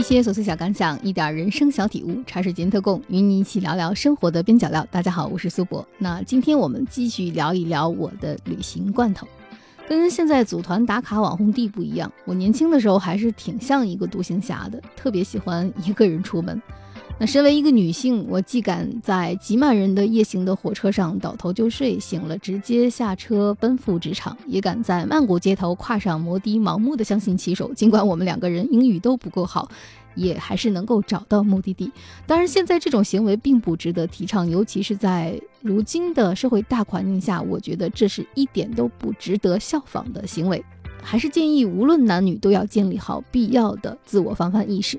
一些琐碎小感想，一点人生小体悟，茶水间特供，与你一起聊聊生活的边角料。大家好，我是苏博。那今天我们继续聊一聊我的旅行罐头。跟现在组团打卡网红地不一样，我年轻的时候还是挺像一个独行侠的，特别喜欢一个人出门。那身为一个女性，我既敢在挤满人的夜行的火车上倒头就睡，醒了直接下车奔赴职场，也敢在曼谷街头跨上摩的，盲目的相信骑手。尽管我们两个人英语都不够好，也还是能够找到目的地。当然，现在这种行为并不值得提倡，尤其是在如今的社会大环境下，我觉得这是一点都不值得效仿的行为。还是建议无论男女都要建立好必要的自我防范意识。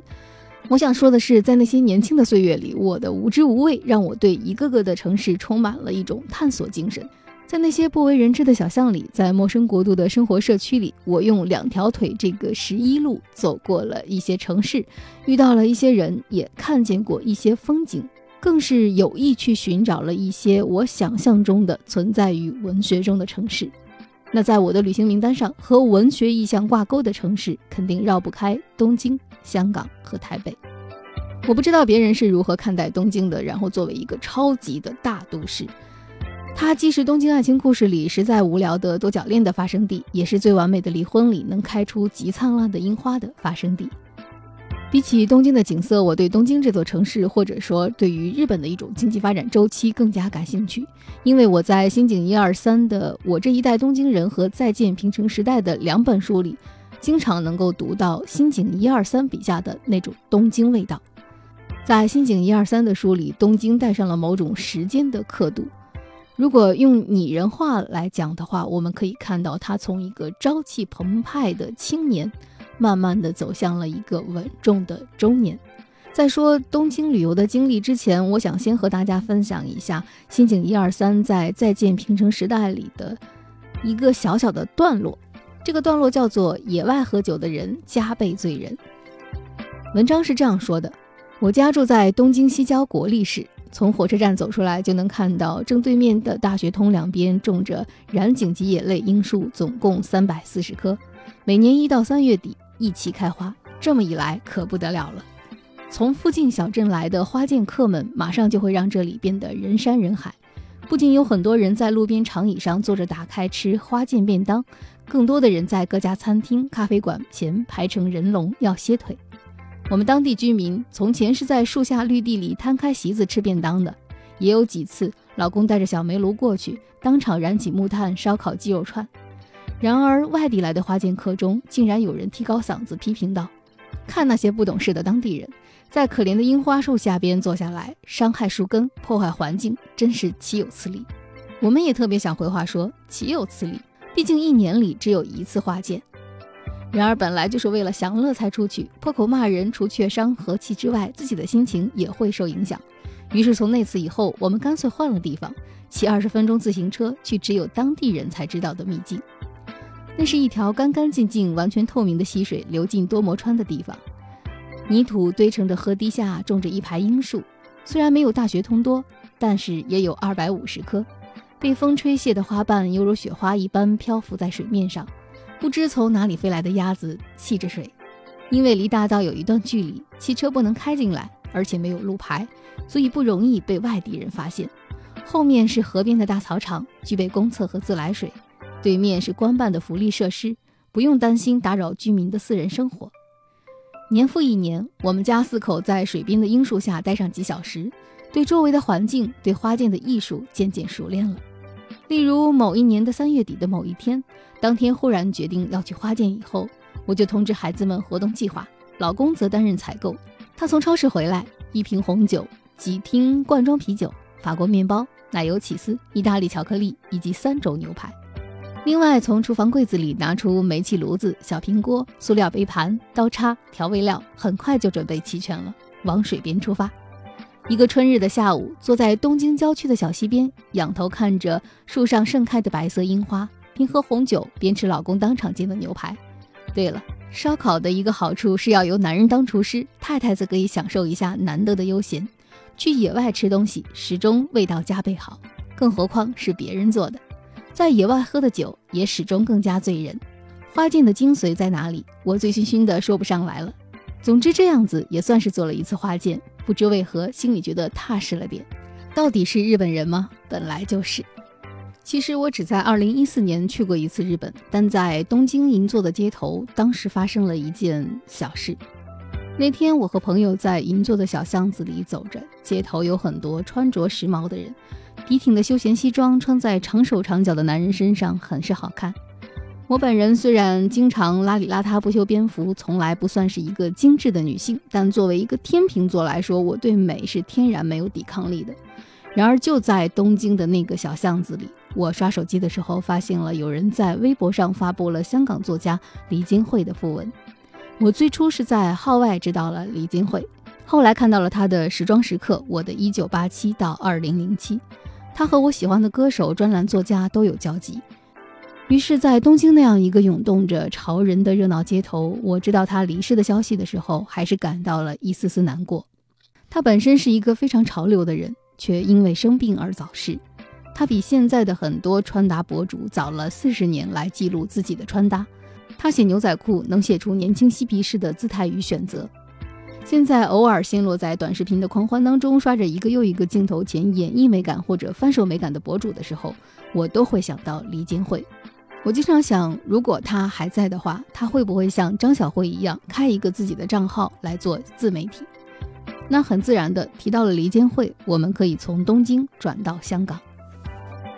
我想说的是，在那些年轻的岁月里，我的无知无畏让我对一个个的城市充满了一种探索精神。在那些不为人知的小巷里，在陌生国度的生活社区里，我用两条腿这个十一路走过了一些城市，遇到了一些人，也看见过一些风景，更是有意去寻找了一些我想象中的存在于文学中的城市。那在我的旅行名单上，和文学意象挂钩的城市，肯定绕不开东京、香港和台北。我不知道别人是如何看待东京的。然后，作为一个超级的大都市，它既是东京爱情故事里实在无聊的多角恋的发生地，也是最完美的离婚里能开出极灿烂的樱花的发生地。比起东京的景色，我对东京这座城市，或者说对于日本的一种经济发展周期更加感兴趣。因为我在新井一二三的《我这一代东京人》和《再见平成时代》的两本书里，经常能够读到新井一二三笔下的那种东京味道。在新井一二三的书里，东京带上了某种时间的刻度。如果用拟人化来讲的话，我们可以看到他从一个朝气澎湃的青年。慢慢的走向了一个稳重的中年。在说东京旅游的经历之前，我想先和大家分享一下新井一二三在《再见平成时代》里的一个小小的段落。这个段落叫做“野外喝酒的人加倍醉人”。文章是这样说的：我家住在东京西郊国立市，从火车站走出来就能看到正对面的大学通两边种着染井吉野类樱树，总共三百四十棵，每年一到三月底。一起开花，这么一来可不得了了。从附近小镇来的花见客们，马上就会让这里变得人山人海。不仅有很多人在路边长椅上坐着打开吃花见便当，更多的人在各家餐厅、咖啡馆前排成人龙要歇腿。我们当地居民从前是在树下绿地里摊开席子吃便当的，也有几次老公带着小煤炉过去，当场燃起木炭烧烤鸡肉串。然而，外地来的花见客中，竟然有人提高嗓子批评道：“看那些不懂事的当地人，在可怜的樱花树下边坐下来，伤害树根，破坏环境，真是岂有此理！”我们也特别想回话说：“岂有此理！”毕竟一年里只有一次花见。然而，本来就是为了享乐才出去，破口骂人，除却伤和气之外，自己的心情也会受影响。于是，从那次以后，我们干脆换了地方，骑二十分钟自行车去只有当地人才知道的秘境。那是一条干干净净、完全透明的溪水流进多摩川的地方，泥土堆成的河堤下种着一排樱树，虽然没有大学通多，但是也有二百五十棵。被风吹谢的花瓣犹如雪花一般漂浮在水面上，不知从哪里飞来的鸭子戏着水。因为离大道有一段距离，汽车不能开进来，而且没有路牌，所以不容易被外地人发现。后面是河边的大草场，具备公厕和自来水。对面是官办的福利设施，不用担心打扰居民的私人生活。年复一年，我们家四口在水边的樱树下待上几小时，对周围的环境、对花见的艺术渐渐熟练了。例如某一年的三月底的某一天，当天忽然决定要去花见以后，我就通知孩子们活动计划，老公则担任采购。他从超市回来，一瓶红酒，几听罐装啤酒，法国面包，奶油起司，意大利巧克力，以及三种牛排。另外，从厨房柜子里拿出煤气炉子、小平锅、塑料杯盘、刀叉、调味料，很快就准备齐全了，往水边出发。一个春日的下午，坐在东京郊区的小溪边，仰头看着树上盛开的白色樱花，边喝红酒边吃老公当场煎的牛排。对了，烧烤的一个好处是要由男人当厨师，太太则可以享受一下难得的悠闲。去野外吃东西，始终味道加倍好，更何况是别人做的。在野外喝的酒也始终更加醉人。花见的精髓在哪里？我醉醺醺的说不上来了。总之，这样子也算是做了一次花见，不知为何心里觉得踏实了点。到底是日本人吗？本来就是。其实我只在二零一四年去过一次日本，但在东京银座的街头，当时发生了一件小事。那天我和朋友在银座的小巷子里走着，街头有很多穿着时髦的人，笔挺的休闲西装穿在长手长脚的男人身上很是好看。我本人虽然经常邋里邋遢、不修边幅，从来不算是一个精致的女性，但作为一个天秤座来说，我对美是天然没有抵抗力的。然而就在东京的那个小巷子里，我刷手机的时候，发现了有人在微博上发布了香港作家李金惠的讣文。我最初是在号外知道了李金惠，后来看到了她的时装时刻《我的一九八七到二零零七》，她和我喜欢的歌手、专栏作家都有交集。于是，在东京那样一个涌动着潮人的热闹街头，我知道他离世的消息的时候，还是感到了一丝丝难过。他本身是一个非常潮流的人，却因为生病而早逝。他比现在的很多穿搭博主早了四十年来记录自己的穿搭。他写牛仔裤能写出年轻嬉皮士的姿态与选择。现在偶尔陷落在短视频的狂欢当中，刷着一个又一个镜头前演绎美感或者翻手美感的博主的时候，我都会想到李金惠。我经常想，如果他还在的话，他会不会像张小慧一样开一个自己的账号来做自媒体？那很自然的提到了黎坚惠，我们可以从东京转到香港。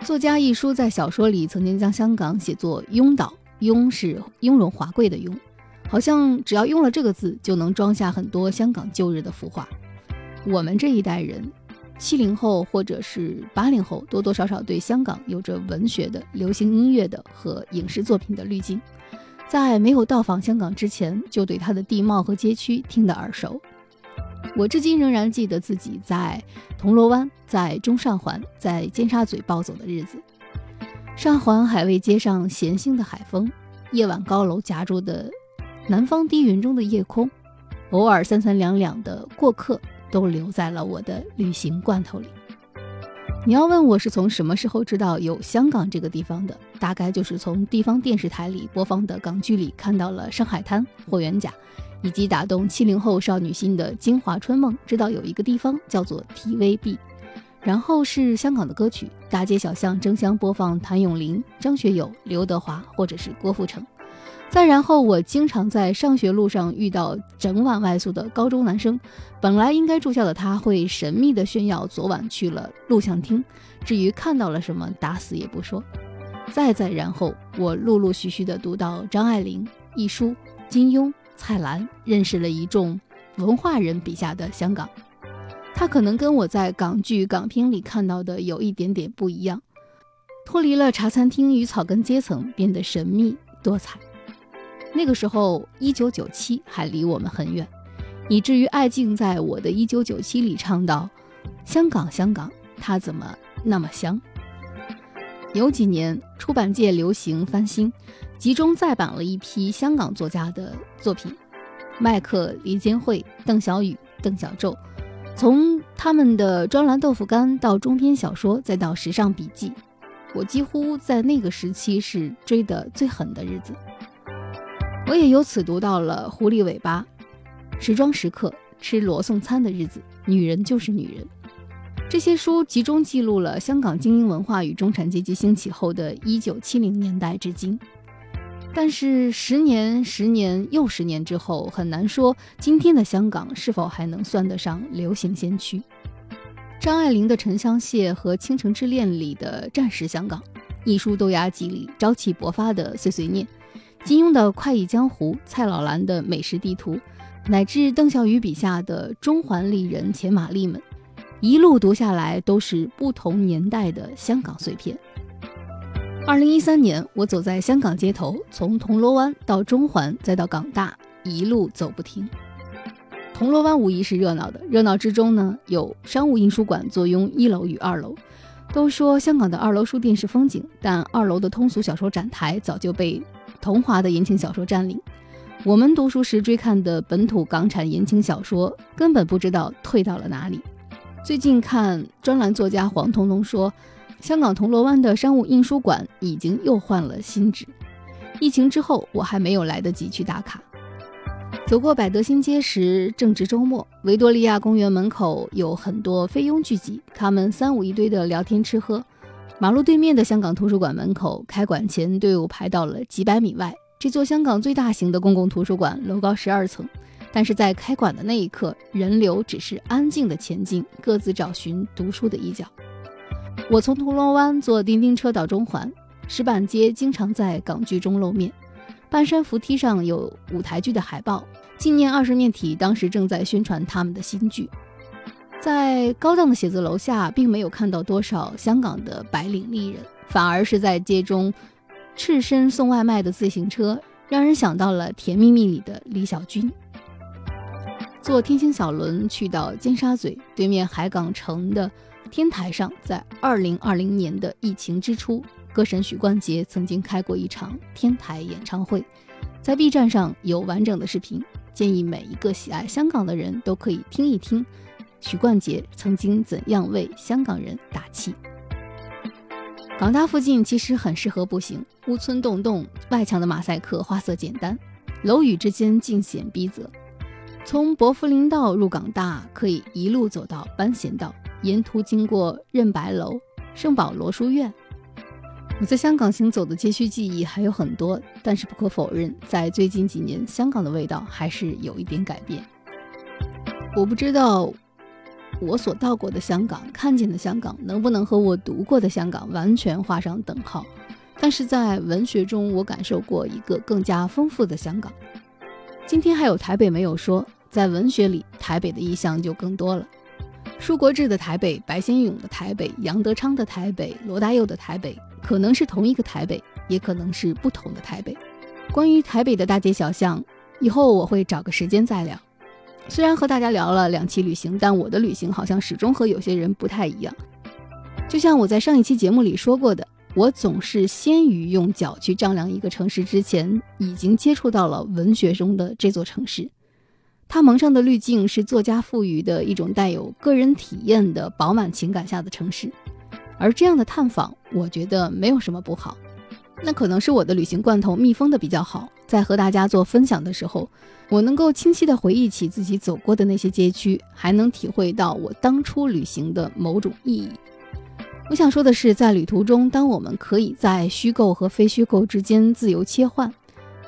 作家一书在小说里曾经将香港写作“庸岛”，“雍”是雍容华贵的“雍”，好像只要用了这个字，就能装下很多香港旧日的浮华。我们这一代人。七零后或者是八零后，多多少少对香港有着文学的、流行音乐的和影视作品的滤镜，在没有到访香港之前，就对它的地貌和街区听得耳熟。我至今仍然记得自己在铜锣湾、在中上环、在尖沙咀暴走的日子。上环海味街上咸腥的海风，夜晚高楼夹住的南方低云中的夜空，偶尔三三两两的过客。都留在了我的旅行罐头里。你要问我是从什么时候知道有香港这个地方的，大概就是从地方电视台里播放的港剧里看到了《上海滩》《霍元甲》，以及打动七零后少女心的《京华春梦》，知道有一个地方叫做 TVB。然后是香港的歌曲，大街小巷争相播放谭咏麟、张学友、刘德华或者是郭富城。再然后，我经常在上学路上遇到整晚外宿的高中男生。本来应该住校的他，会神秘地炫耀昨晚去了录像厅。至于看到了什么，打死也不说。再再然后，我陆陆续续地读到张爱玲、一书、金庸、蔡澜，认识了一众文化人笔下的香港。他可能跟我在港剧、港片里看到的有一点点不一样，脱离了茶餐厅与草根阶层，变得神秘多彩。那个时候，一九九七还离我们很远，以至于艾静在我的一九九七里唱到：“香港，香港，它怎么那么香？”有几年，出版界流行翻新，集中再版了一批香港作家的作品，麦克、黎坚惠、邓小宇、邓小宙，从他们的专栏豆腐干到中篇小说，再到时尚笔记，我几乎在那个时期是追得最狠的日子。我也由此读到了《狐狸尾巴》《时装时刻》《吃罗宋餐的日子》《女人就是女人》这些书，集中记录了香港精英文化与中产阶级兴起后的一九七零年代至今。但是十年、十年又十年之后，很难说今天的香港是否还能算得上流行先驱。张爱玲的《沉香屑》和《倾城之恋》里的战时香港，一书豆芽记里朝气勃发的碎碎念。金庸的《快意江湖》，蔡老兰的《美食地图》，乃至邓小雨笔下的中环丽人钱玛丽们，一路读下来都是不同年代的香港碎片。二零一三年，我走在香港街头，从铜锣湾到中环，再到港大，一路走不停。铜锣湾无疑是热闹的，热闹之中呢，有商务印书馆坐拥一楼与二楼。都说香港的二楼书店是风景，但二楼的通俗小说展台早就被。童话的言情小说占领，我们读书时追看的本土港产言情小说根本不知道退到了哪里。最近看专栏作家黄彤彤说，香港铜锣湾的商务印书馆已经又换了新址。疫情之后，我还没有来得及去打卡。走过百德新街时，正值周末，维多利亚公园门口有很多菲佣聚集，他们三五一堆的聊天吃喝。马路对面的香港图书馆门口，开馆前队伍排到了几百米外。这座香港最大型的公共图书馆，楼高十二层，但是在开馆的那一刻，人流只是安静的前进，各自找寻读书的一角。我从铜锣湾坐叮叮车到中环，石板街经常在港剧中露面。半山扶梯上有舞台剧的海报，纪念二十面体当时正在宣传他们的新剧。在高档的写字楼下，并没有看到多少香港的白领丽人，反而是在街中赤身送外卖的自行车，让人想到了《甜蜜蜜》里的李小军。坐天星小轮去到尖沙咀对面海港城的天台上，在二零二零年的疫情之初。歌神许冠杰曾经开过一场天台演唱会，在 B 站上有完整的视频，建议每一个喜爱香港的人都可以听一听许冠杰曾经怎样为香港人打气。港大附近其实很适合步行，屋村栋栋，外墙的马赛克花色简单，楼宇之间尽显逼仄。从薄扶林道入港大，可以一路走到班贤道，沿途经过任白楼、圣保罗书院。我在香港行走的街区记忆还有很多，但是不可否认，在最近几年，香港的味道还是有一点改变。我不知道我所到过的香港、看见的香港，能不能和我读过的香港完全画上等号。但是在文学中，我感受过一个更加丰富的香港。今天还有台北没有说，在文学里，台北的意象就更多了。舒国治的台北，白先勇的台北，杨德昌的台北，罗大佑的台北。可能是同一个台北，也可能是不同的台北。关于台北的大街小巷，以后我会找个时间再聊。虽然和大家聊了两期旅行，但我的旅行好像始终和有些人不太一样。就像我在上一期节目里说过的，我总是先于用脚去丈量一个城市之前，已经接触到了文学中的这座城市。它蒙上的滤镜是作家赋予的一种带有个人体验的饱满情感下的城市。而这样的探访，我觉得没有什么不好。那可能是我的旅行罐头密封的比较好，在和大家做分享的时候，我能够清晰地回忆起自己走过的那些街区，还能体会到我当初旅行的某种意义。我想说的是，在旅途中，当我们可以在虚构和非虚构之间自由切换，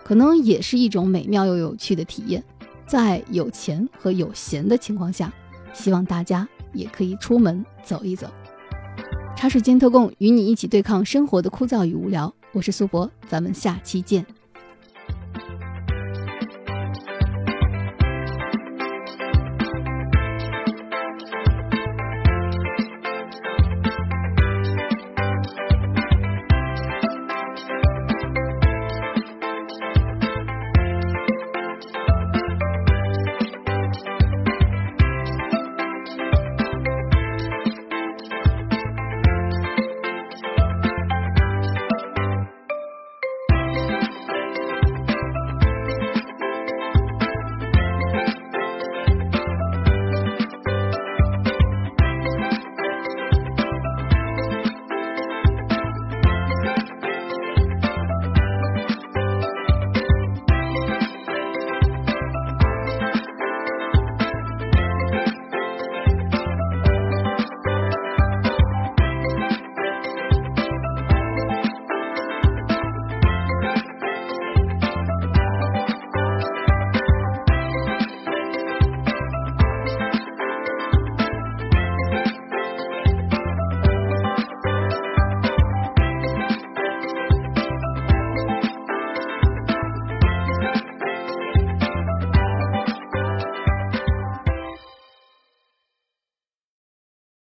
可能也是一种美妙又有趣的体验。在有钱和有闲的情况下，希望大家也可以出门走一走。茶水间特供，与你一起对抗生活的枯燥与无聊。我是苏博，咱们下期见。